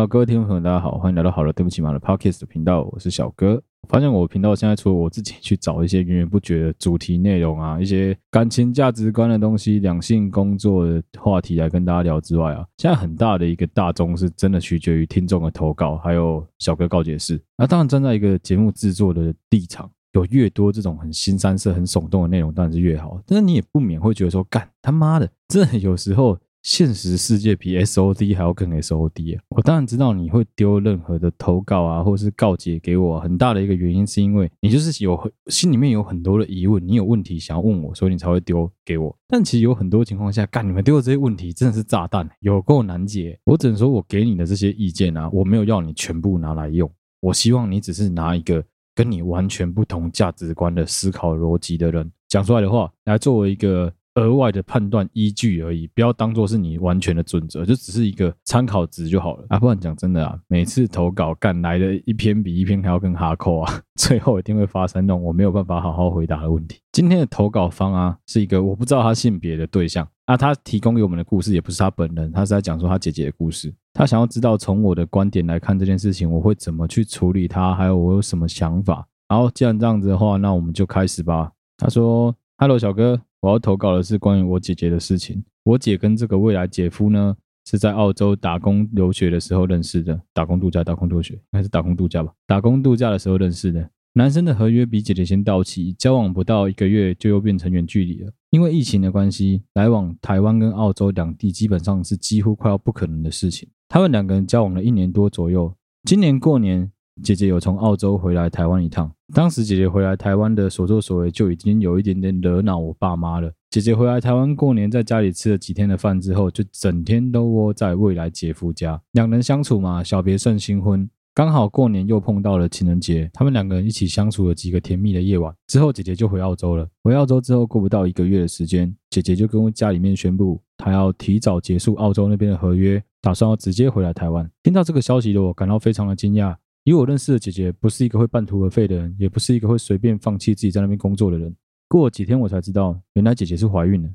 Hello，各位听众朋友，大家好，欢迎来到好了，对不起嘛的 Podcast 频道，我是小哥。我发现我频道现在除了我自己去找一些源源不绝的主题内容啊，一些感情价值观的东西、两性工作的话题来跟大家聊之外啊，现在很大的一个大宗是真的取决于听众的投稿，还有小哥告解室。那当然站在一个节目制作的立场，有越多这种很新、三色、很耸动的内容，当然是越好。但是你也不免会觉得说，干他妈的，这有时候。现实世界比 SOD 还要更 SOD 啊！我当然知道你会丢任何的投稿啊，或者是告解给我，很大的一个原因是因为你就是有心里面有很多的疑问，你有问题想要问我，所以你才会丢给我。但其实有很多情况下，干你们丢的这些问题真的是炸弹，有够难解。我只能说我给你的这些意见啊，我没有要你全部拿来用，我希望你只是拿一个跟你完全不同价值观的思考逻辑的人讲出来的话来作为一个。额外的判断依据而已，不要当做是你完全的准则，就只是一个参考值就好了啊！不然讲真的啊，每次投稿干来的一篇比一篇还要更哈扣啊，最后一定会发生那种我没有办法好好回答的问题。今天的投稿方啊，是一个我不知道他性别的对象啊，他提供给我们的故事也不是他本人，他是在讲说他姐姐的故事，他想要知道从我的观点来看这件事情，我会怎么去处理他，还有我有什么想法。好，既然这样子的话，那我们就开始吧。他说：“Hello，小哥。”我要投稿的是关于我姐姐的事情。我姐跟这个未来姐夫呢，是在澳洲打工留学的时候认识的，打工度假，打工留学，还是打工度假吧？打工度假的时候认识的。男生的合约比姐姐先到期，交往不到一个月就又变成远距离了。因为疫情的关系，来往台湾跟澳洲两地基本上是几乎快要不可能的事情。他们两个人交往了一年多左右，今年过年。姐姐有从澳洲回来台湾一趟，当时姐姐回来台湾的所作所为就已经有一点点惹恼我爸妈了。姐姐回来台湾过年，在家里吃了几天的饭之后，就整天都窝在未来姐夫家。两人相处嘛，小别胜新婚，刚好过年又碰到了情人节，他们两个人一起相处了几个甜蜜的夜晚。之后姐姐就回澳洲了。回澳洲之后，过不到一个月的时间，姐姐就跟家里面宣布，她要提早结束澳洲那边的合约，打算要直接回来台湾。听到这个消息的我，感到非常的惊讶。以我认识的姐姐，不是一个会半途而废的人，也不是一个会随便放弃自己在那边工作的人。过了几天，我才知道，原来姐姐是怀孕了，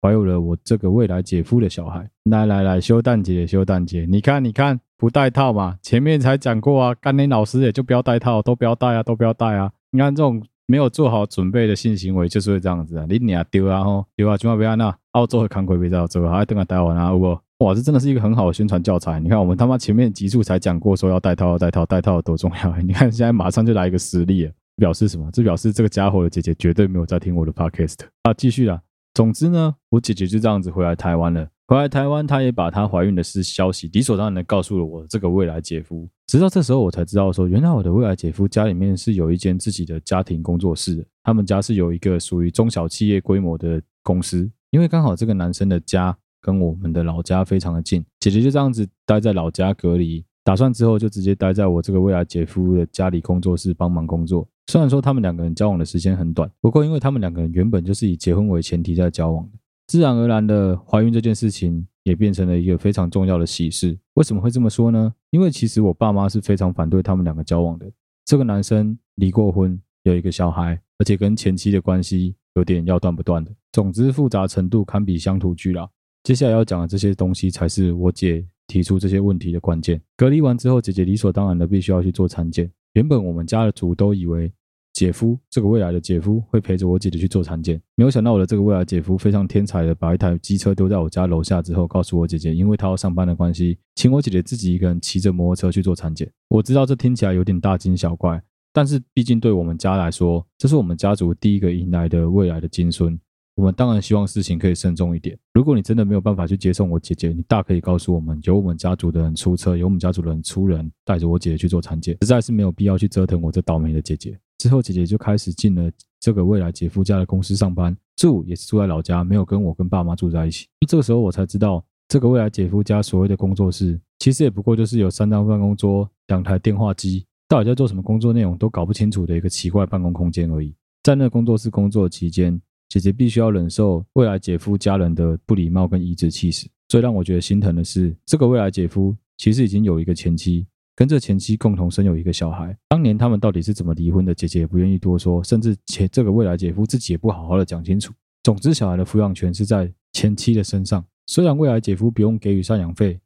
怀有了我这个未来姐夫的小孩。来来来，修蛋姐，修蛋姐，你看，你看，不戴套嘛？前面才讲过啊，甘霖老师也就不要戴套，都不要戴啊，都不要戴啊。你看这种没有做好准备的性行为，就是会这样子啊。你俩丢啊吼，丢啊，千万不要那澳洲的康亏别在做，还等下戴完啊，有不？哇，这真的是一个很好的宣传教材。你看，我们他妈前面几处才讲过，说要戴套，要戴套，戴套有多重要。你看，现在马上就来一个实例，表示什么？这表示这个家伙的姐姐绝对没有在听我的 podcast 啊。继续啦，总之呢，我姐姐就这样子回来台湾了。回来台湾，她也把她怀孕的事消息理所当然的告诉了我这个未来姐夫。直到这时候，我才知道说，原来我的未来姐夫家里面是有一间自己的家庭工作室。他们家是有一个属于中小企业规模的公司，因为刚好这个男生的家。跟我们的老家非常的近，姐姐就这样子待在老家隔离，打算之后就直接待在我这个未来姐夫的家里工作室帮忙工作。虽然说他们两个人交往的时间很短，不过因为他们两个人原本就是以结婚为前提在交往，自然而然的怀孕这件事情也变成了一个非常重要的喜事。为什么会这么说呢？因为其实我爸妈是非常反对他们两个交往的。这个男生离过婚，有一个小孩，而且跟前妻的关系有点要断不断的，总之复杂程度堪比乡土剧啦。接下来要讲的这些东西，才是我姐提出这些问题的关键。隔离完之后，姐姐理所当然的必须要去做产检。原本我们家的族都以为姐夫这个未来的姐夫会陪着我姐姐去做产检，没有想到我的这个未来姐夫非常天才的把一台机车丢在我家楼下之后，告诉我姐姐，因为他要上班的关系，请我姐姐自己一个人骑着摩托车去做产检。我知道这听起来有点大惊小怪，但是毕竟对我们家来说，这是我们家族第一个迎来的未来的金孙。我们当然希望事情可以慎重一点。如果你真的没有办法去接送我姐姐，你大可以告诉我们，由我们家族的人出车，由我们家族的人出人，带着我姐姐去做产检。实在是没有必要去折腾我这倒霉的姐姐。之后，姐姐就开始进了这个未来姐夫家的公司上班，住也是住在老家，没有跟我跟爸妈住在一起。这个时候，我才知道，这个未来姐夫家所谓的工作室，其实也不过就是有三张办公桌、两台电话机，到底在做什么工作内容都搞不清楚的一个奇怪办公空间而已。在那工作室工作期间，姐姐必须要忍受未来姐夫家人的不礼貌跟颐指气使。最让我觉得心疼的是，这个未来姐夫其实已经有一个前妻，跟这前妻共同生有一个小孩。当年他们到底是怎么离婚的，姐姐也不愿意多说，甚至前这个未来姐夫自己也不好好的讲清楚。总之，小孩的抚养权是在前妻的身上。虽然未来姐夫不用给予赡养费，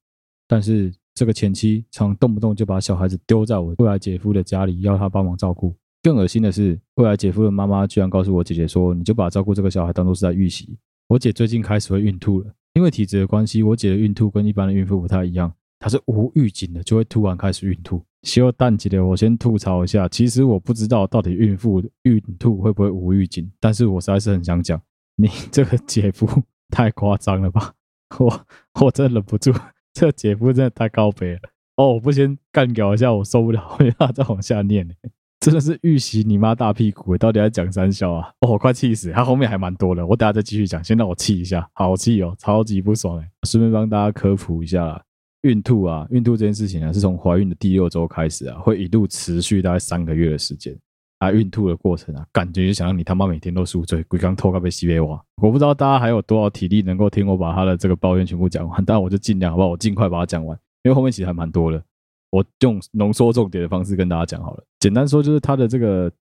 但是这个前妻常动不动就把小孩子丢在我未来姐夫的家里，要他帮忙照顾。更恶心的是，未来姐夫的妈妈居然告诉我姐姐说：“你就把照顾这个小孩当做是在预习。”我姐最近开始会孕吐了，因为体质的关系，我姐的孕吐跟一般的孕妇不太一样，她是无预警的就会突然开始孕吐。休蛋姐的，我先吐槽一下，其实我不知道到底孕妇孕吐会不会无预警，但是我实在是很想讲，你这个姐夫太夸张了吧？我我真忍不住，这个姐夫真的太高北了。哦，我不先干掉一下，我受不了，我要再往下念。真的是预习你妈大屁股，到底在讲三笑啊？哦，我快气死！他后面还蛮多的，我等下再继续讲，先让我气一下，好气哦，超级不爽哎！顺便帮大家科普一下，孕吐啊，孕吐这件事情呢，是从怀孕的第六周开始啊，会一路持续大概三个月的时间。啊，孕吐的过程啊，感觉就想让你他妈每天都宿醉，鬼刚偷个被西北挖。我不知道大家还有多少体力能够听我把他的这个抱怨全部讲完，但我就尽量好不好？我尽快把它讲完，因为后面其实还蛮多的。我用浓缩重点的方式跟大家讲好了。简单说，就是他的这个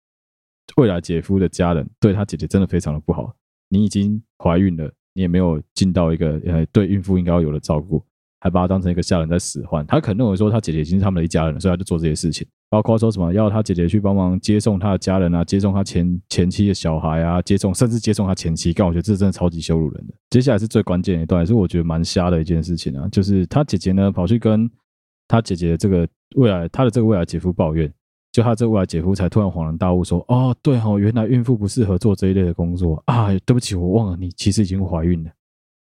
未来姐夫的家人对他姐姐真的非常的不好。你已经怀孕了，你也没有尽到一个呃对孕妇应该要有的照顾，还把他当成一个下人在使唤。他可能认为说他姐姐已经是他们的一家人，所以他就做这些事情，包括说什么要他姐姐去帮忙接送他的家人啊，接送他前前妻的小孩啊，接送甚至接送他前妻。但我觉得这真的超级羞辱人的。接下来是最关键的一段，也是我觉得蛮瞎的一件事情啊，就是他姐姐呢跑去跟。他姐姐的这个未来，他的这个未来姐夫抱怨，就他这个未来姐夫才突然恍然大悟，说：“哦，对哦，原来孕妇不适合做这一类的工作啊！对不起，我忘了，你其实已经怀孕了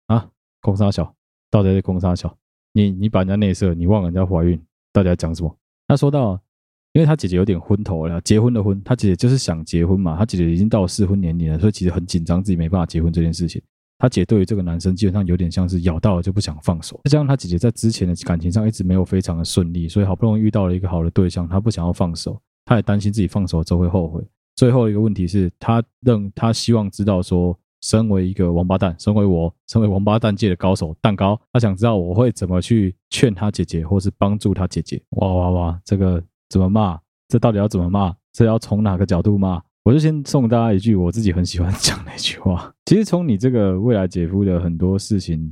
啊！公三小，到底是公三小？你你把人家内射，你忘了人家怀孕，到底要讲什么？”他说到，因为他姐姐有点昏头了，结婚的婚，他姐姐就是想结婚嘛，他姐姐已经到适婚年龄了，所以其实很紧张，自己没办法结婚这件事情。他姐对于这个男生基本上有点像是咬到了就不想放手，再加上他姐姐在之前的感情上一直没有非常的顺利，所以好不容易遇到了一个好的对象，他不想要放手，他也担心自己放手之后会后悔。最后一个问题是他认他希望知道说，身为一个王八蛋，身为我，身为王八蛋界的高手蛋糕，他想知道我会怎么去劝他姐姐，或是帮助他姐姐。哇哇哇，这个怎么骂？这到底要怎么骂？这要从哪个角度骂？我就先送大家一句我自己很喜欢讲的一句话。其实从你这个未来姐夫的很多事情、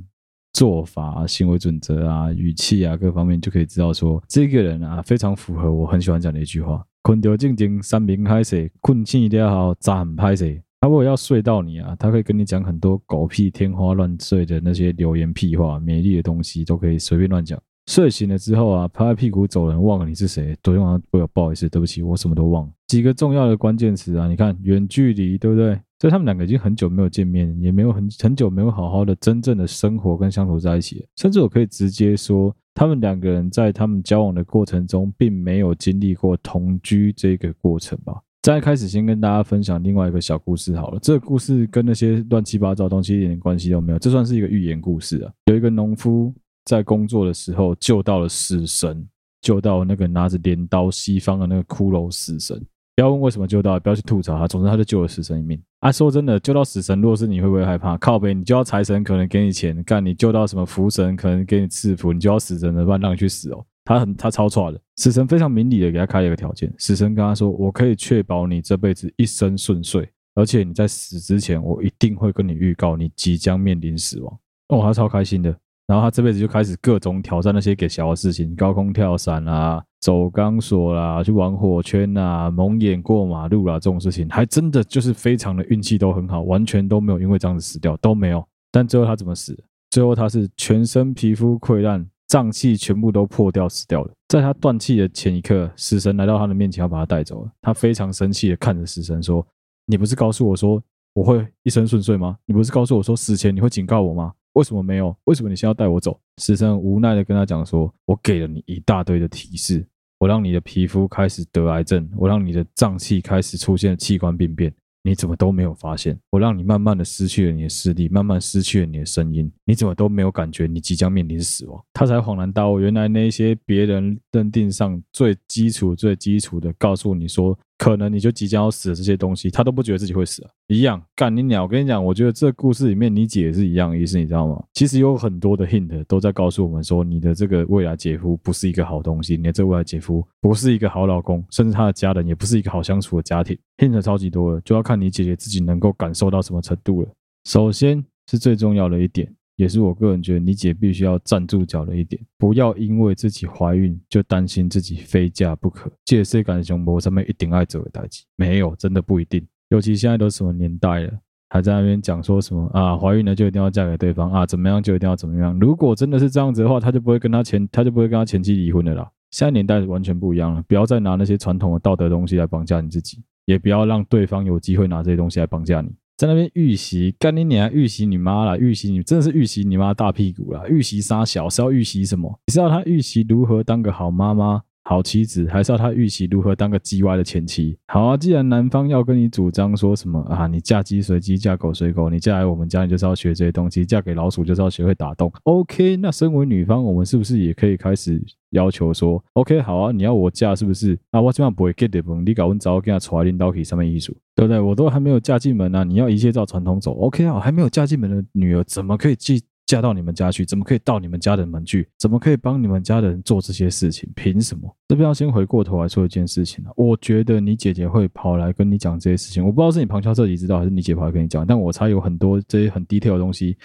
做法、行为准则啊、语气啊各方面，就可以知道说这个人啊非常符合我很喜欢讲的一句话：困掉静静三明拍谁，困气一定要好斩拍谁。他如果要睡到你啊，他可以跟你讲很多狗屁天花乱坠的那些流言屁话、美丽的东西，都可以随便乱讲。睡醒了之后啊，拍拍屁股走人，忘了你是谁。昨天晚上不要不好意思，对不起，我什么都忘了。几个重要的关键词啊，你看远距离，对不对？所以他们两个已经很久没有见面，也没有很很久没有好好的真正的生活跟相处在一起。甚至我可以直接说，他们两个人在他们交往的过程中，并没有经历过同居这个过程吧。在开始先跟大家分享另外一个小故事好了，这个故事跟那些乱七八糟的东西一点关系都没有，这算是一个寓言故事啊。有一个农夫。在工作的时候救到了死神，救到那个拿着镰刀西方的那个骷髅死神。不要问为什么救到，不要去吐槽他。总之，他就救了死神一命。啊，说真的，救到死神，如果是你会不会害怕？靠北，你救到财神可能给你钱，干你救到什么福神可能给你赐福，你救到死神的话让你去死哦。他很他超错的，死神非常明理的给他开了一个条件。死神跟他说：“我可以确保你这辈子一生顺遂，而且你在死之前，我一定会跟你预告你即将面临死亡。”哦，他超开心的。然后他这辈子就开始各种挑战那些给小的事情，高空跳伞啊，走钢索啦，去玩火圈啊，蒙眼过马路啦，这种事情还真的就是非常的运气都很好，完全都没有因为这样子死掉，都没有。但最后他怎么死？最后他是全身皮肤溃烂，脏器全部都破掉死掉了。在他断气的前一刻，死神来到他的面前要把他带走了。他非常生气的看着死神说：“你不是告诉我说我会一生顺遂吗？你不是告诉我说死前你会警告我吗？”为什么没有？为什么你先要带我走？死神无奈的跟他讲说：“我给了你一大堆的提示，我让你的皮肤开始得癌症，我让你的脏器开始出现器官病变，你怎么都没有发现？我让你慢慢的失去了你的视力，慢慢失去了你的声音，你怎么都没有感觉你即将面临死亡？”他才恍然大悟，原来那些别人认定上最基础、最基础的，告诉你说。可能你就即将要死的这些东西，他都不觉得自己会死啊，一样干你鸟。我跟你讲，我觉得这故事里面你姐也是一样的意思，你知道吗？其实有很多的 hint 都在告诉我们说，你的这个未来姐夫不是一个好东西，你的这未来姐夫不是一个好老公，甚至他的家人也不是一个好相处的家庭。hint 超级多了，就要看你姐姐自己能够感受到什么程度了。首先是最重要的一点，也是我个人觉得你姐必须要站住脚的一点，不要因为自己怀孕就担心自己非嫁不可。这世间上没什么一定爱做的代志，没有，真的不一定。尤其现在都什么年代了，还在那边讲说什么啊，怀孕了就一定要嫁给对方啊，怎么样就一定要怎么样。如果真的是这样子的话，他就不会跟他前，他就不会跟他前妻离婚的啦。现在年代完全不一样了，不要再拿那些传统的道德东西来绑架你自己，也不要让对方有机会拿这些东西来绑架你。在那边预习，干你娘！预习你妈啦！预习你真的是预习你妈大屁股啦！预习杀小是要预习什么？你知道他预习如何当个好妈妈、好妻子，还是要他预习如何当个叽歪的前妻？好啊，既然男方要跟你主张说什么啊，你嫁鸡随鸡，嫁狗随狗，你嫁来我们家，你就是要学这些东西；嫁给老鼠就是要学会打洞。OK，那身为女方，我们是不是也可以开始要求说：OK，好啊，你要我嫁是不是？那我基本上不会 get 的，你搞我找跟他传领导体上面艺术，对不对？我都还没有嫁进门啊，你要一切照传统走。OK 啊，还没有嫁进门的女儿怎么可以继？嫁到你们家去，怎么可以到你们家的门去？怎么可以帮你们家的人做这些事情？凭什么？这边要先回过头来说一件事情啊。我觉得你姐姐会跑来跟你讲这些事情，我不知道是你旁敲侧击知道，还是你姐跑来跟你讲。但我猜有很多这些很 detail 的东西，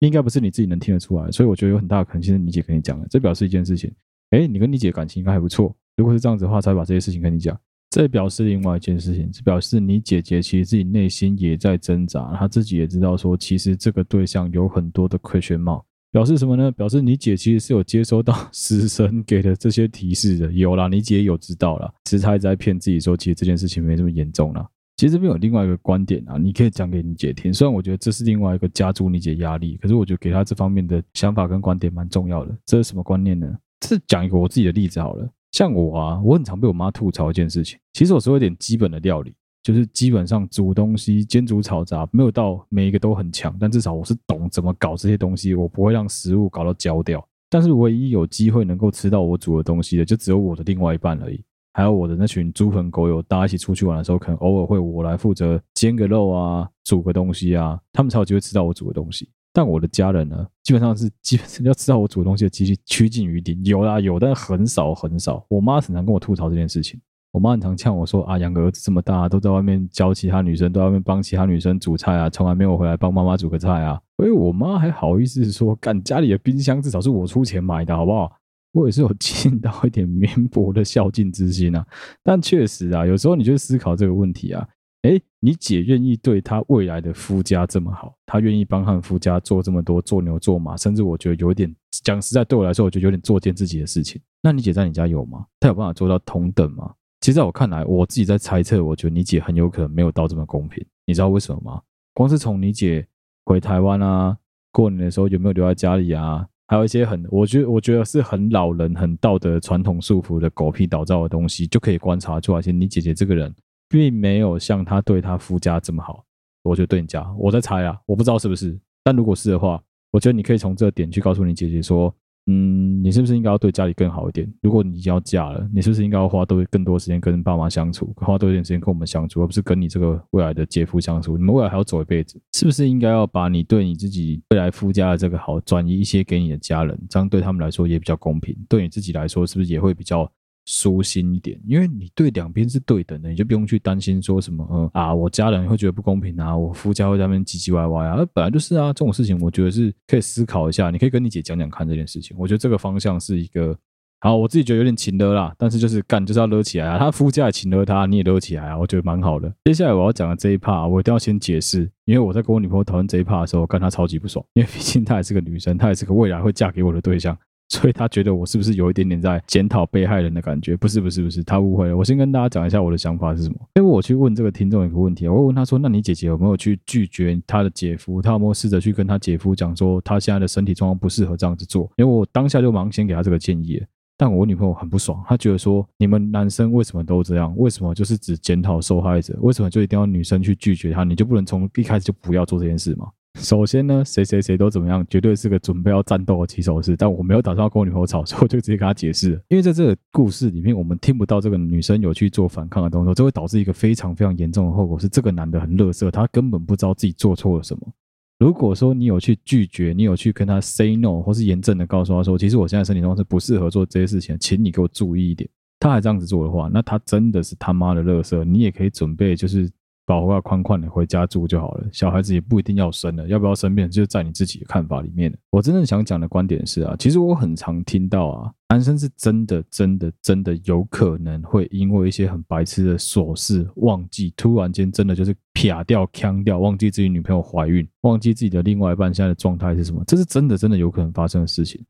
应该不是你自己能听得出来。所以我觉得有很大的可能性是你姐跟你讲的。这表示一件事情，诶，你跟你姐感情应该还不错。如果是这样子的话，才会把这些事情跟你讲。这表示另外一件事情，这表示你姐姐其实自己内心也在挣扎，她自己也知道说，其实这个对象有很多的 question mark。表示什么呢？表示你姐其实是有接收到 死神给的这些提示的，有啦，你姐有知道啦。其实她一直在骗自己说，其实这件事情没这么严重啦。其实这边有另外一个观点啊，你可以讲给你姐听。虽然我觉得这是另外一个加诸你姐压力，可是我觉得给她这方面的想法跟观点蛮重要的。这是什么观念呢？这讲一个我自己的例子好了。像我啊，我很常被我妈吐槽一件事情。其实我是有点基本的料理。就是基本上煮东西、煎煮炒炸，没有到每一个都很强，但至少我是懂怎么搞这些东西，我不会让食物搞到焦掉。但是唯一有机会能够吃到我煮的东西的，就只有我的另外一半而已，还有我的那群猪朋狗友，大家一起出去玩的时候，可能偶尔会我来负责煎个肉啊、煮个东西啊，他们才有机会吃到我煮的东西。但我的家人呢，基本上是 基本上要吃到我煮的东西的几率趋近于零，有啦有，但很少很少。我妈常常跟我吐槽这件事情。我妈很常呛我说：“啊，养个儿子这么大，都在外面教其他女生，都在外面帮其他女生煮菜啊，从来没有回来帮妈妈煮个菜啊。”所以，我妈还好意思说：“干家里的冰箱至少是我出钱买的，好不好？”我也是有尽 到一点绵薄的孝敬之心啊。但确实啊，有时候你就思考这个问题啊，诶，你姐愿意对她未来的夫家这么好，她愿意帮她夫家做这么多做牛做马，甚至我觉得有点讲实在，对我来说，我觉得有点作践自己的事情。那你姐在你家有吗？她有办法做到同等吗？其实在我看来，我自己在猜测，我觉得你姐很有可能没有到这么公平。你知道为什么吗？光是从你姐回台湾啊，过年的时候有没有留在家里啊，还有一些很，我觉得我觉得是很老人、很道德传统束缚的狗屁倒灶的东西，就可以观察出来。其实你姐姐这个人，并没有像他对他夫家这么好。我觉得对你家，我在猜啊，我不知道是不是。但如果是的话，我觉得你可以从这个点去告诉你姐姐说。嗯，你是不是应该要对家里更好一点？如果你已经要嫁了，你是不是应该要花多更多时间跟爸妈相处，花多一点时间跟我们相处，而不是跟你这个未来的姐夫相处？你们未来还要走一辈子，是不是应该要把你对你自己未来夫家的这个好转移一些给你的家人？这样对他们来说也比较公平，对你自己来说是不是也会比较？舒心一点，因为你对两边是对等的，你就不用去担心说什么，啊，我家人会觉得不公平啊，我夫家会在那边唧唧歪歪啊，本来就是啊，这种事情我觉得是可以思考一下，你可以跟你姐讲讲看这件事情，我觉得这个方向是一个好，我自己觉得有点情勒啦，但是就是干就是要勒起来啊，他夫家也情勒他，你也勒起来啊，我觉得蛮好的。接下来我要讲的这一 part，我一定要先解释，因为我在跟我女朋友讨论这一 part 的时候，我干她超级不爽，因为毕竟她也是个女生，她也是个未来会嫁给我的对象。所以他觉得我是不是有一点点在检讨被害人的感觉？不是不是不是，他误会了。我先跟大家讲一下我的想法是什么。因为我去问这个听众一个问题，我会问他说：“那你姐姐有没有去拒绝他的姐夫？他有没有试着去跟他姐夫讲说他现在的身体状况不适合这样子做？”因为我当下就忙先给他这个建议，但我女朋友很不爽，她觉得说：“你们男生为什么都这样？为什么就是只检讨受害者？为什么就一定要女生去拒绝他？你就不能从一开始就不要做这件事吗？”首先呢，谁谁谁都怎么样，绝对是个准备要战斗的棋手式。但我没有打算要跟我女朋友吵，所以我就直接跟她解释。因为在这个故事里面，我们听不到这个女生有去做反抗的动作，这会导致一个非常非常严重的后果，是这个男的很乐色，他根本不知道自己做错了什么。如果说你有去拒绝，你有去跟他 say no，或是严正的告诉他说，其实我现在身体状况是不适合做这些事情，请你给我注意一点。他还这样子做的话，那他真的是他妈的乐色。你也可以准备就是。保护要宽宽的回家住就好了，小孩子也不一定要生了，要不要生变就在你自己的看法里面。我真正想讲的观点是啊，其实我很常听到啊，男生是真的真的真的有可能会因为一些很白痴的琐事忘记，突然间真的就是撇掉、锵掉，忘记自己女朋友怀孕，忘记自己的另外一半现在的状态是什么，这是真的真的有可能发生的事情。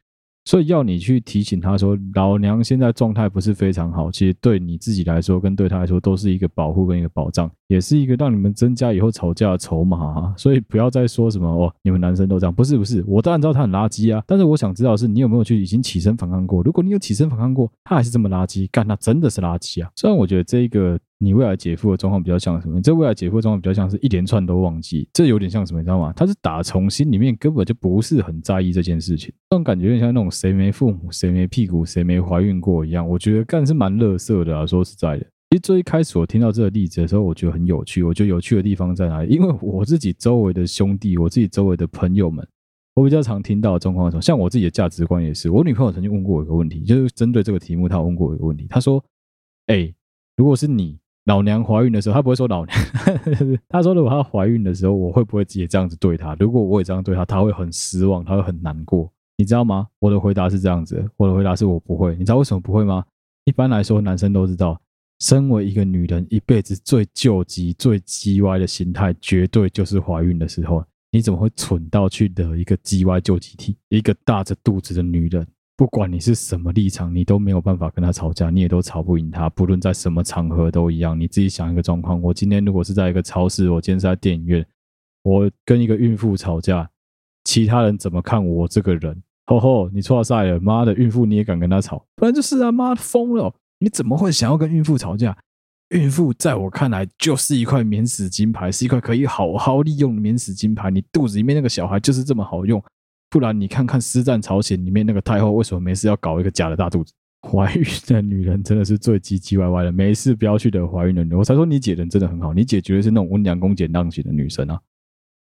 所以要你去提醒他说，老娘现在状态不是非常好，其实对你自己来说，跟对他来说，都是一个保护跟一个保障，也是一个让你们增加以后吵架的筹码啊。所以不要再说什么哦，你们男生都这样，不是不是，我当然知道他很垃圾啊，但是我想知道的是你有没有去已经起身反抗过？如果你有起身反抗过，他还是这么垃圾，干他真的是垃圾啊。虽然我觉得这一个。你未来姐夫的状况比较像什么？你这未来姐夫的状况比较像是一连串都忘记，这有点像什么？你知道吗？他是打从心里面根本就不是很在意这件事情，这种感觉有点像那种谁没父母、谁没屁股、谁没怀孕过一样。我觉得干是蛮乐色的啊，说实在的。其实最一开始我听到这个例子的时候，我觉得很有趣。我觉得有趣的地方在哪里？因为我自己周围的兄弟，我自己周围的朋友们，我比较常听到的状况是什么？像我自己的价值观也是。我女朋友曾经问过我一个问题，就是针对这个题目，她问过我一个问题。她说：“哎，如果是你。”老娘怀孕的时候，他不会说老娘，他说如果她怀孕的时候，我会不会也这样子对她？如果我也这样对她，她会很失望，她会很难过，你知道吗？我的回答是这样子，我的回答是我不会。你知道为什么不会吗？一般来说，男生都知道，身为一个女人，一辈子最救急、最鸡歪的心态，绝对就是怀孕的时候。你怎么会蠢到去惹一个鸡歪救急体，一个大着肚子的女人？不管你是什么立场，你都没有办法跟他吵架，你也都吵不赢他。不论在什么场合都一样。你自己想一个状况：我今天如果是在一个超市，我今天是在电影院，我跟一个孕妇吵架，其他人怎么看我这个人？吼吼，你错赛了！妈的，孕妇你也敢跟他吵？不然就是啊，妈的疯了！你怎么会想要跟孕妇吵架？孕妇在我看来就是一块免死金牌，是一块可以好好利用的免死金牌。你肚子里面那个小孩就是这么好用。不然你看看《尸战朝鲜》里面那个太后为什么没事要搞一个假的大肚子？怀孕的女人真的是最唧唧歪歪的，没事不要去惹怀孕的女人。我才说你姐人真的很好，你姐绝对是那种温良恭俭让型的女生啊。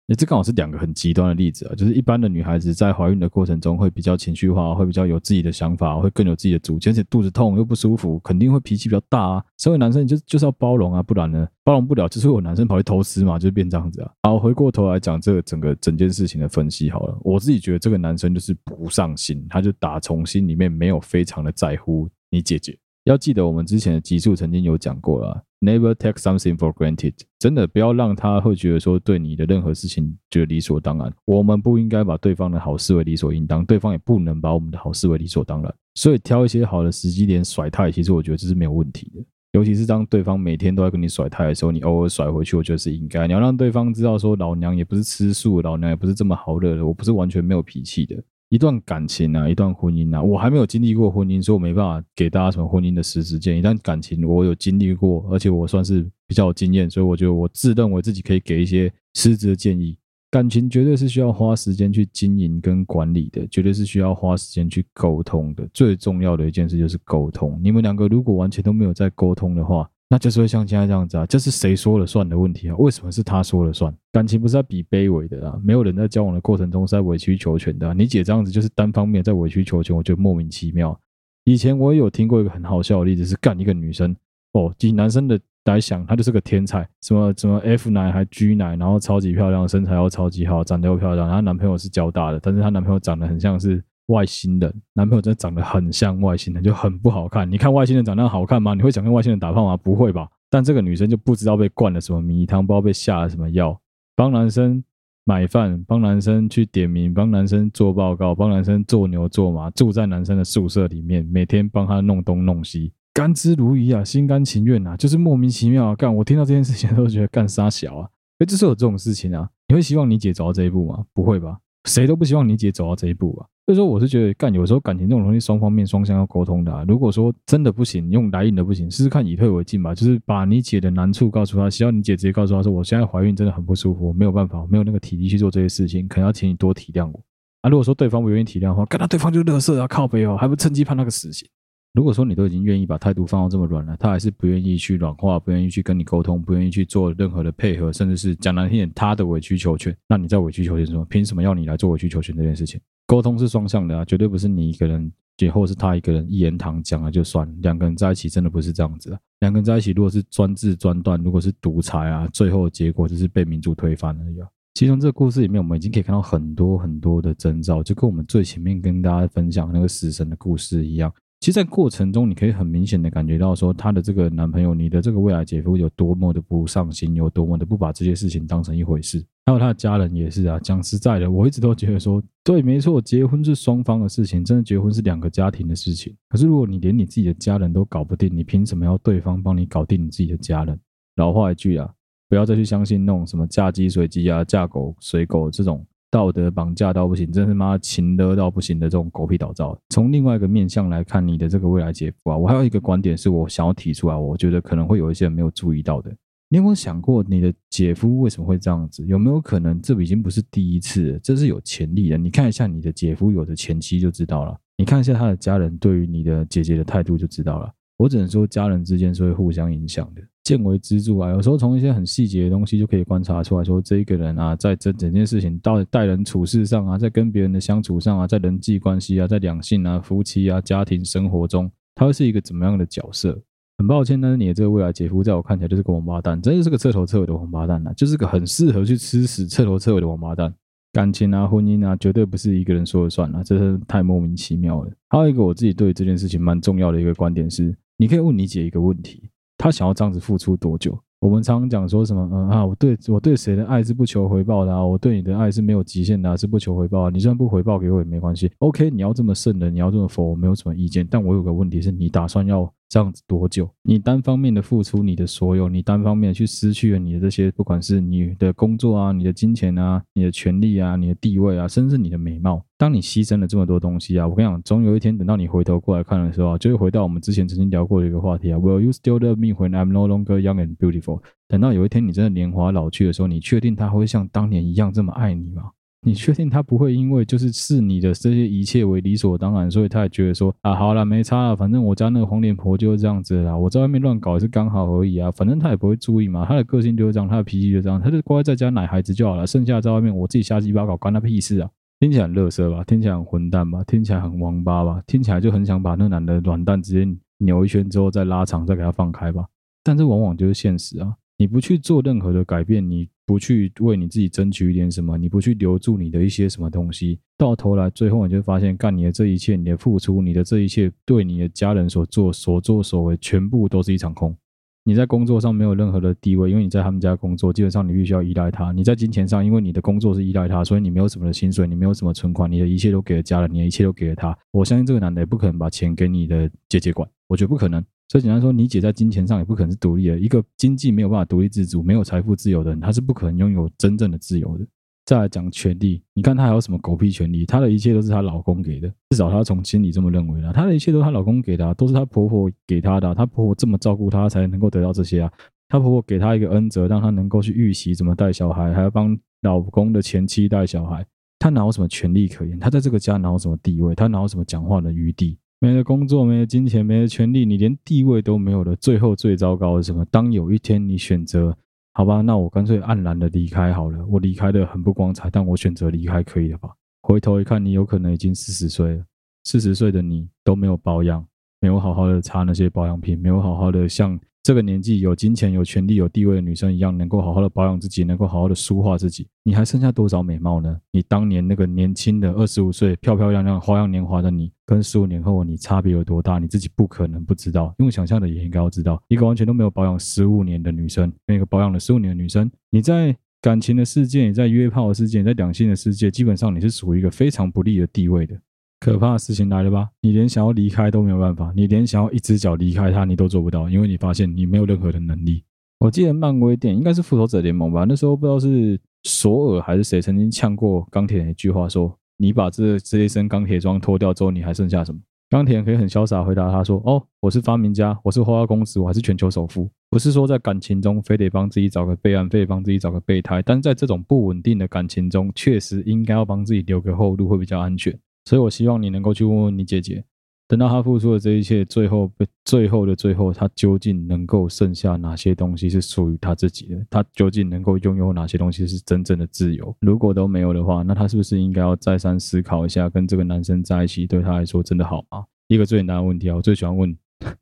那这刚好是两个很极端的例子啊，就是一般的女孩子在怀孕的过程中会比较情绪化，会比较有自己的想法，会更有自己的主见，而且肚子痛又不舒服，肯定会脾气比较大啊。身为男生，你就就是要包容啊，不然呢，包容不了，就是有男生跑去偷吃嘛，就是变这样子啊。好，回过头来讲这个整个整件事情的分析好了，我自己觉得这个男生就是不上心，他就打从心里面没有非常的在乎你姐姐。要记得我们之前的集数曾经有讲过了。Never take something for granted，真的不要让他会觉得说对你的任何事情觉得理所当然。我们不应该把对方的好视为理所应当，对方也不能把我们的好视为理所当然。所以挑一些好的时机点甩他，其实我觉得这是没有问题的。尤其是当对方每天都在跟你甩态的时候，你偶尔甩回去，我觉得是应该。你要让对方知道说，老娘也不是吃素，老娘也不是这么好惹的，我不是完全没有脾气的。一段感情啊，一段婚姻啊，我还没有经历过婚姻，所以我没办法给大家什么婚姻的实质建议。但感情我有经历过，而且我算是比较有经验，所以我觉得我自认为自己可以给一些实质的建议。感情绝对是需要花时间去经营跟管理的，绝对是需要花时间去沟通的。最重要的一件事就是沟通。你们两个如果完全都没有在沟通的话，那就是会像现在这样子啊，这是谁说了算的问题啊？为什么是他说了算？感情不是在比卑微的啊，没有人在交往的过程中是在委曲求全的啊。你姐这样子就是单方面在委曲求全，我觉得莫名其妙。以前我也有听过一个很好笑的例子，是干一个女生哦，以男生的来想，她就是个天才，什么什么 F 奶还 G 奶，然后超级漂亮，身材又超级好，长得又漂亮，然后男朋友是交大的，但是她男朋友长得很像是。外星人男朋友真的长得很像外星人，就很不好看。你看外星人长得好看吗？你会想跟外星人打炮吗？不会吧。但这个女生就不知道被灌了什么迷汤，不知道被下了什么药，帮男生买饭，帮男生去点名，帮男生做报告，帮男生做牛做马，住在男生的宿舍里面，每天帮他弄东弄西，甘之如饴啊，心甘情愿啊，就是莫名其妙啊。干，我听到这件事情都觉得干傻小啊，哎，就是有这种事情啊。你会希望你姐走到这一步吗？不会吧。谁都不希望你姐走到这一步啊！所以说，我是觉得干，有时候感情这种东西，双方面双向要沟通的啊。如果说真的不行，用来硬的不行，试试看以退为进吧。就是把你姐的难处告诉她，希望你姐直接告诉她说，我现在怀孕真的很不舒服，没有办法，没有那个体力去做这些事情，可能要请你多体谅我啊。如果说对方不愿意体谅的话，干，那对方就乐色啊，靠背哦，还不趁机判那个死刑。如果说你都已经愿意把态度放到这么软了，他还是不愿意去软化，不愿意去跟你沟通，不愿意去做任何的配合，甚至是讲难听点，他的委曲求全，那你在委曲求全什么？凭什么要你来做委曲求全这件事情？沟通是双向的啊，绝对不是你一个人最后是他一个人一言堂讲了就算。两个人在一起真的不是这样子啊！两个人在一起，如果是专制专断，如果是独裁啊，最后结果就是被民主推翻了呀。其实这个故事里面，我们已经可以看到很多很多的征兆，就跟我们最前面跟大家分享那个死神的故事一样。其实，在过程中，你可以很明显的感觉到，说她的这个男朋友，你的这个未来姐夫，有多么的不上心，有多么的不把这些事情当成一回事。还有他的家人也是啊。讲实在的，我一直都觉得说，对，没错，结婚是双方的事情，真的结婚是两个家庭的事情。可是，如果你连你自己的家人都搞不定，你凭什么要对方帮你搞定你自己的家人？老话一句啊，不要再去相信那种什么嫁鸡随鸡啊，嫁狗随狗这种。道德绑架到不行，真是妈情勒到不行的这种狗屁倒灶。从另外一个面向来看，你的这个未来姐夫啊，我还有一个观点是我想要提出来，我觉得可能会有一些人没有注意到的。你有没有想过，你的姐夫为什么会这样子？有没有可能这已经不是第一次？这是有潜力的。你看一下你的姐夫有的前妻就知道了，你看一下他的家人对于你的姐姐的态度就知道了。我只能说，家人之间是会互相影响的。见微知著啊，有时候从一些很细节的东西就可以观察出来说，这一个人啊，在这整件事情到待人处事上啊，在跟别人的相处上啊，在人际关系啊，在两性啊、夫妻啊、家庭生活中，他会是一个怎么样的角色？很抱歉，但是你的这个未来姐夫，在我看起来就是个王八蛋，真的是个彻头彻尾的王八蛋啊，就是个很适合去吃屎、彻头彻尾的王八蛋。感情啊、婚姻啊，绝对不是一个人说了算啊，这是太莫名其妙了。还有一个我自己对这件事情蛮重要的一个观点是，你可以问你姐一个问题。他想要这样子付出多久？我们常常讲说什么？嗯啊，我对我对谁的爱是不求回报的啊？我对你的爱是没有极限的啊，是不求回报。你虽然不回报给我也没关系。OK，你要这么圣人，你要这么佛，我没有什么意见。但我有个问题是，你打算要？这样子多久？你单方面的付出你的所有，你单方面去失去了你的这些，不管是你的工作啊、你的金钱啊、你的权利啊、你的地位啊，甚至你的美貌。当你牺牲了这么多东西啊，我跟你讲，总有一天等到你回头过来看的时候，就会回到我们之前曾经聊过的一个话题啊：Will you still love me when I'm no longer young and beautiful？等到有一天你真的年华老去的时候，你确定他会像当年一样这么爱你吗？你确定他不会因为就是视你的这些一切为理所当然，所以他也觉得说啊，好了，没差了，反正我家那个黄脸婆就是这样子啦，我在外面乱搞也是刚好而已啊，反正他也不会注意嘛，他的个性就是这样，他的脾气就这样，他就乖乖在家奶孩子就好了，剩下在外面我自己瞎鸡巴搞，关他屁事啊！听起来很乐色吧？听起来很混蛋吧？听起来很王八吧？听起来就很想把那男的软蛋直接扭一圈之后再拉长，再给他放开吧？但这往往就是现实啊！你不去做任何的改变，你。不去为你自己争取一点什么，你不去留住你的一些什么东西，到头来最后你就发现，干你的这一切，你的付出，你的这一切，对你的家人所做所作所为，全部都是一场空。你在工作上没有任何的地位，因为你在他们家工作，基本上你必须要依赖他。你在金钱上，因为你的工作是依赖他，所以你没有什么的薪水，你没有什么存款，你的一切都给了家人，你的一切都给了他。我相信这个男的也不可能把钱给你的姐姐管，我觉得不可能。所以简单说，你姐在金钱上也不可能是独立的。一个经济没有办法独立自主、没有财富自由的人，他是不可能拥有真正的自由的。再来讲权利，你看她还有什么狗屁权利？她的一切都是她老公给的，至少她从心里这么认为的。她的一切都是她老公给的，都是她婆婆给她的。她婆婆这么照顾她，才能够得到这些啊。她婆婆给她一个恩泽，让她能够去预习怎么带小孩，还要帮老公的前妻带小孩。她哪有什么权利可言？她在这个家哪有什么地位？她哪有什么讲话的余地？没了工作，没了金钱，没了权利，你连地位都没有了。最后最糟糕的是什么？当有一天你选择，好吧，那我干脆黯然的离开好了。我离开的很不光彩，但我选择离开可以了吧？回头一看，你有可能已经四十岁了。四十岁的你都没有保养，没有好好的擦那些保养品，没有好好的像。这个年纪有金钱、有权利、有地位的女生一样，能够好好的保养自己，能够好好的梳化自己，你还剩下多少美貌呢？你当年那个年轻的二十五岁、漂漂亮亮、花样年华的你，跟十五年后你差别有多大？你自己不可能不知道，用想象的也应该要知道。一个完全都没有保养十五年的女生，跟一个保养了十五年的女生，你在感情的世界，你在约炮的世界，你在两性的世界，基本上你是属于一个非常不利的地位的。可怕的事情来了吧？你连想要离开都没有办法，你连想要一只脚离开他你都做不到，因为你发现你没有任何的能力。我记得漫威电影应该是复仇者联盟吧？那时候不知道是索尔还是谁曾经呛过钢铁人一句话说：“你把这这一身钢铁装脱掉之后，你还剩下什么？”钢铁人可以很潇洒回答他说：“哦，我是发明家，我是花花公子，我还是全球首富。不是说在感情中非得帮自己找个备案，非得帮自己找个备胎，但是在这种不稳定的感情中，确实应该要帮自己留个后路，会比较安全。”所以，我希望你能够去问问你姐姐，等到她付出了这一切，最后被最后的最后，她究竟能够剩下哪些东西是属于她自己的？她究竟能够拥有哪些东西是真正的自由？如果都没有的话，那她是不是应该要再三思考一下，跟这个男生在一起对他来说真的好吗？一个最简单的问题啊，我最喜欢问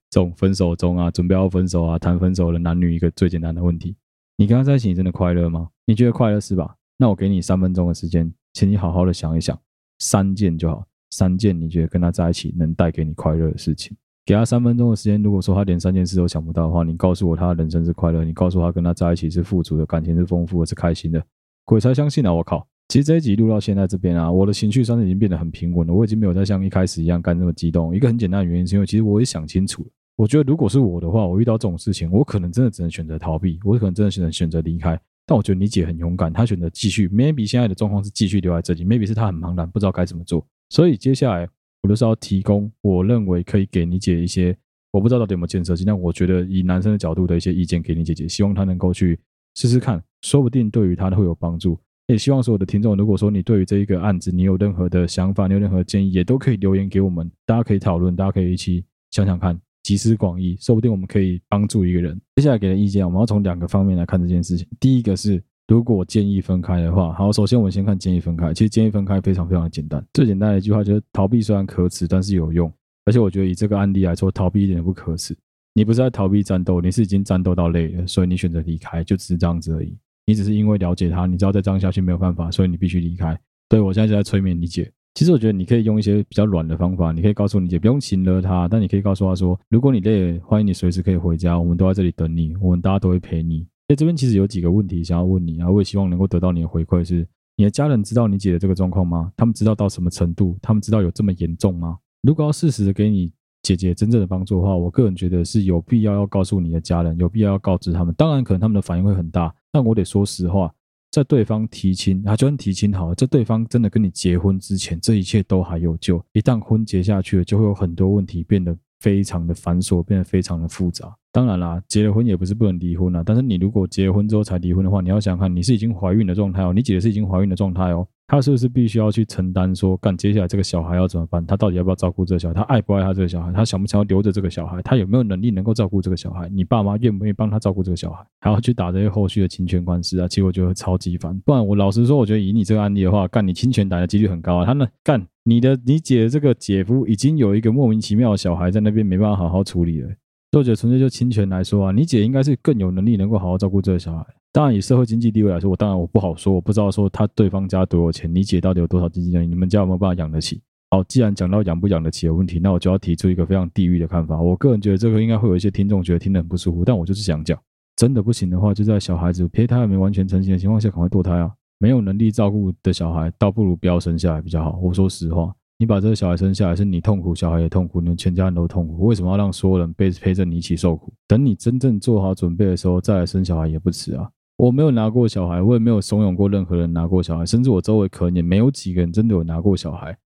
这种分手中啊，准备要分手啊，谈分手的男女一个最简单的问题：你跟他在一起，你真的快乐吗？你觉得快乐是吧？那我给你三分钟的时间，请你好好的想一想，三件就好。三件你觉得跟他在一起能带给你快乐的事情，给他三分钟的时间。如果说他连三件事都想不到的话，你告诉我他人生是快乐，你告诉他跟他在一起是富足的，感情是丰富的，是开心的，鬼才相信啊！我靠！其实这一集录到现在这边啊，我的情绪算是已经变得很平稳了，我已经没有再像一开始一样干那么激动。一个很简单的原因是因为其实我也想清楚了，我觉得如果是我的话，我遇到这种事情，我可能真的只能选择逃避，我可能真的只能选择离开。但我觉得你姐很勇敢，她选择继续。Maybe 现在的状况是继续留在这里，Maybe 是她很茫然，不知道该怎么做。所以接下来。我都是要提供我认为可以给你姐一些，我不知道到底有没有建设性，但我觉得以男生的角度的一些意见给你姐姐，希望她能够去试试看，说不定对于她会有帮助。也希望所有的听众，如果说你对于这一个案子你有任何的想法，你有任何建议，也都可以留言给我们，大家可以讨论，大家可以一起想想看，集思广益，说不定我们可以帮助一个人。接下来给的意见，我们要从两个方面来看这件事情。第一个是。如果建议分开的话，好，首先我们先看建议分开。其实建议分开非常非常的简单，最简单的一句话就是逃避虽然可耻，但是有用。而且我觉得以这个案例来说，逃避一点都不可耻。你不是在逃避战斗，你是已经战斗到累了，所以你选择离开，就只是这样子而已。你只是因为了解他，你知道再这样下去没有办法，所以你必须离开。对，我现在就在催眠你姐。其实我觉得你可以用一些比较软的方法，你可以告诉你姐不用情勒他，但你可以告诉他说，如果你累，欢迎你随时可以回家，我们都在这里等你，我们大家都会陪你。在这边其实有几个问题想要问你啊，我也希望能够得到你的回馈。是你的家人知道你姐的这个状况吗？他们知道到什么程度？他们知道有这么严重吗？如果要适时的给你姐姐真正的帮助的话，我个人觉得是有必要要告诉你的家人，有必要要告知他们。当然，可能他们的反应会很大，但我得说实话，在对方提亲啊，就算提亲好了，在对方真的跟你结婚之前，这一切都还有救。一旦婚结下去了，就会有很多问题变得非常的繁琐，变得非常的复杂。当然啦，结了婚也不是不能离婚啦。但是你如果结婚之后才离婚的话，你要想想看，你是已经怀孕的状态哦，你姐是已经怀孕的状态哦，他是不是必须要去承担说，干接下来这个小孩要怎么办？他到底要不要照顾这个小孩？他爱不爱他这个小孩？他想不想要留着这个小孩？他有没有能力能够照顾这个小孩？你爸妈愿不愿意帮他照顾这个小孩？还要去打这些后续的侵权官司啊？其实我觉得超级烦。不然我老实说，我觉得以你这个案例的话，干你侵权打的几率很高啊。他那干你的你姐的这个姐夫已经有一个莫名其妙的小孩在那边，没办法好好处理了。或者纯粹就侵权来说啊，你姐应该是更有能力能够好好照顾这个小孩。当然，以社会经济地位来说，我当然我不好说，我不知道说他对方家多有钱，你姐到底有多少经济能力，你们家有没有办法养得起？好，既然讲到养不养得起的问题，那我就要提出一个非常地狱的看法。我个人觉得这个应该会有一些听众觉得听得很不舒服，但我就是想讲，真的不行的话，就在小孩子胚胎还没完全成型的情况下赶快堕胎啊！没有能力照顾的小孩，倒不如不要生下来比较好。我说实话。你把这个小孩生下来，是你痛苦，小孩也痛苦，你们全家人都痛苦。为什么要让所有人背陪着你一起受苦？等你真正做好准备的时候，再来生小孩也不迟啊！我没有拿过小孩，我也没有怂恿过任何人拿过小孩，甚至我周围可能也没有几个人真的有拿过小孩。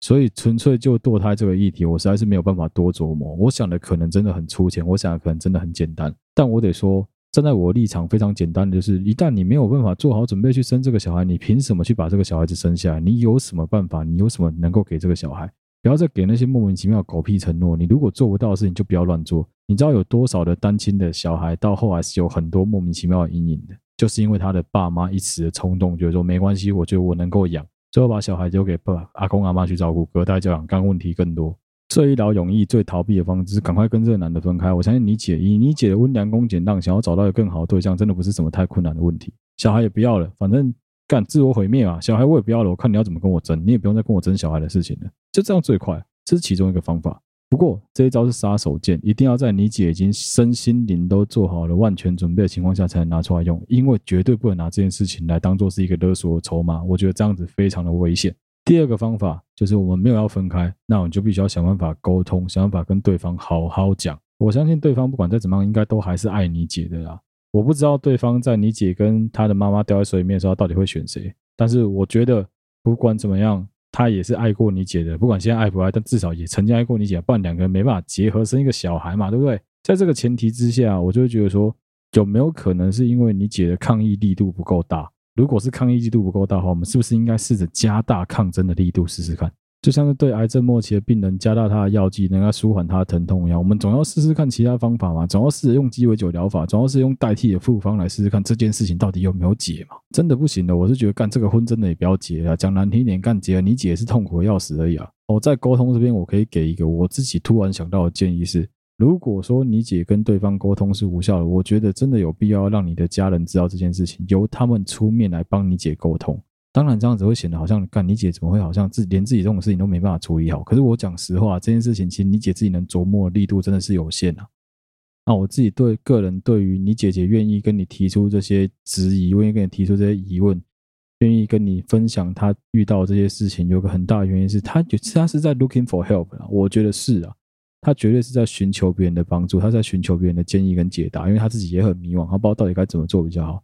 所以，纯粹就堕胎这个议题，我实在是没有办法多琢磨。我想的可能真的很粗浅，我想的可能真的很简单，但我得说。站在我的立场非常简单的就是，一旦你没有办法做好准备去生这个小孩，你凭什么去把这个小孩子生下来？你有什么办法？你有什么能够给这个小孩？不要再给那些莫名其妙狗屁承诺。你如果做不到的事情，就不要乱做。你知道有多少的单亲的小孩到后来是有很多莫名其妙的阴影的，就是因为他的爸妈一时的冲动，觉得说没关系，我觉得我能够养，最后把小孩丢给爸阿公阿妈去照顾，隔代教养，干问题更多。最一劳永逸、最逃避的方式是赶快跟这个男的分开。我相信你姐以你姐的温良恭俭让，想要找到一个更好的对象，真的不是什么太困难的问题。小孩也不要了，反正干自我毁灭啊。小孩我也不要了，我看你要怎么跟我争，你也不用再跟我争小孩的事情了。就这样最快，这是其中一个方法。不过这一招是杀手锏，一定要在你姐已经身心灵都做好了万全准备的情况下才能拿出来用，因为绝对不能拿这件事情来当做是一个勒索的筹码。我觉得这样子非常的危险。第二个方法就是我们没有要分开，那我们就必须要想办法沟通，想办法跟对方好好讲。我相信对方不管再怎么样，应该都还是爱你姐的啦。我不知道对方在你姐跟他的妈妈掉在水里面的时候，到底会选谁。但是我觉得不管怎么样，他也是爱过你姐的。不管现在爱不爱，但至少也曾经爱过你姐，不然两个人没办法结合生一个小孩嘛，对不对？在这个前提之下，我就会觉得说，有没有可能是因为你姐的抗议力度不够大？如果是抗议力度不够大的话，我们是不是应该试着加大抗争的力度试试看？就像是对癌症末期的病人加大他的药剂，能够舒缓他的疼痛一样，我们总要试试看其他方法嘛，总要试着用鸡尾酒疗法，总要是用代替的复方来试试看这件事情到底有没有解嘛。真的不行的，我是觉得干这个婚真的也不要结啊，讲难听一点，干结了你姐是痛苦的要死而已啊。我在沟通这边，我可以给一个我自己突然想到的建议是，如果说你姐跟对方沟通是无效的，我觉得真的有必要让你的家人知道这件事情，由他们出面来帮你姐沟通。当然，这样子会显得好像干你姐怎么会好像自连自己这种事情都没办法处理好？可是我讲实话，这件事情其实你姐自己能琢磨的力度真的是有限啊。那我自己对个人对于你姐姐愿意跟你提出这些质疑，愿意跟你提出这些疑问，愿意跟你分享她遇到这些事情，有个很大的原因是她觉她是在 looking for help 啊。我觉得是啊，她绝对是在寻求别人的帮助，她在寻求别人的建议跟解答，因为她自己也很迷惘，她不知道到底该怎么做比较好。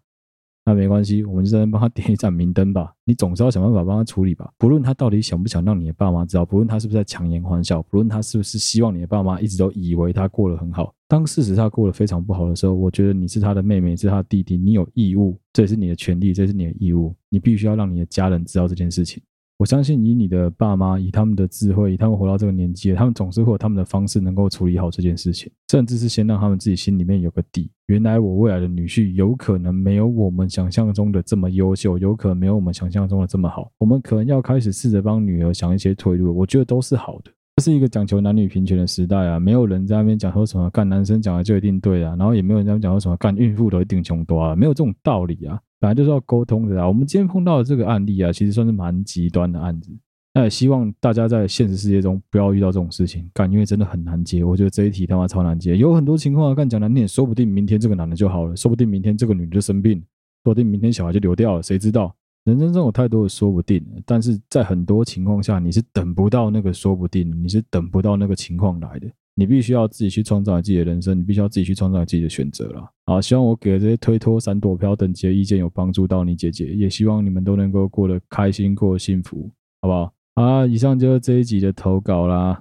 那没关系，我们就在那帮他点一盏明灯吧。你总是要想办法帮他处理吧。不论他到底想不想让你的爸妈知道，不论他是不是在强颜欢笑，不论他是不是希望你的爸妈一直都以为他过得很好。当事实他过得非常不好的时候，我觉得你是他的妹妹，是他的弟弟，你有义务，这也是你的权利，这是你的义务，你必须要让你的家人知道这件事情。我相信以你的爸妈，以他们的智慧，以他们活到这个年纪，他们总是会有他们的方式能够处理好这件事情，甚至是先让他们自己心里面有个底。原来我未来的女婿有可能没有我们想象中的这么优秀，有可能没有我们想象中的这么好。我们可能要开始试着帮女儿想一些退路，我觉得都是好的。这是一个讲求男女平权的时代啊，没有人在那边讲说什么干男生讲的就一定对啊，然后也没有人在讲说什么干孕妇都一定穷多啊，没有这种道理啊，本来就是要沟通的啊。我们今天碰到的这个案例啊，其实算是蛮极端的案子。那也希望大家在现实世界中不要遇到这种事情，干，因为真的很难接。我觉得这一题他妈超难接，有很多情况啊，干讲难点，说不定明天这个男的就好了，说不定明天这个女的就生病，说不定明天小孩就流掉了，谁知道？人生中有太多的说不定，但是在很多情况下，你是等不到那个说不定，你是等不到那个情况来的，你必须要自己去创造自己的人生，你必须要自己去创造自己的选择了。好，希望我给的这些推脱、闪躲、飘等级的意见有帮助到你姐姐，也希望你们都能够过得开心、过得幸福，好不好？好，以上就是这一集的投稿啦。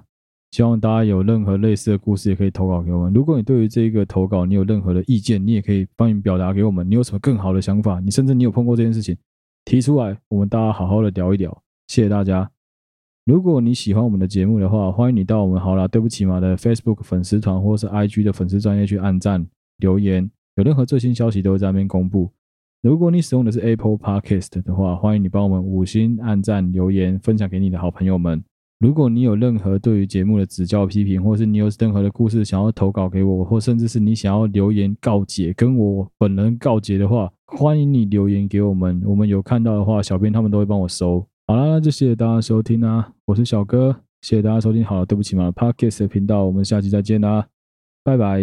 希望大家有任何类似的故事，也可以投稿给我们。如果你对于这个投稿你有任何的意见，你也可以帮你表达给我们。你有什么更好的想法？你甚至你有碰过这件事情，提出来，我们大家好好的聊一聊。谢谢大家。如果你喜欢我们的节目的话，欢迎你到我们好啦对不起嘛的 Facebook 粉丝团或是 IG 的粉丝专页去按赞留言，有任何最新消息都会在那边公布。如果你使用的是 Apple Podcast 的话，欢迎你帮我们五星按赞、留言、分享给你的好朋友们。如果你有任何对于节目的指教、批评，或是你有任何的故事想要投稿给我，或甚至是你想要留言告解、跟我本人告解的话，欢迎你留言给我们。我们有看到的话，小编他们都会帮我收。好啦，那就谢谢大家收听啦，我是小哥，谢谢大家收听。好了，对不起嘛，Parkes 的频道，我们下期再见啦，拜拜。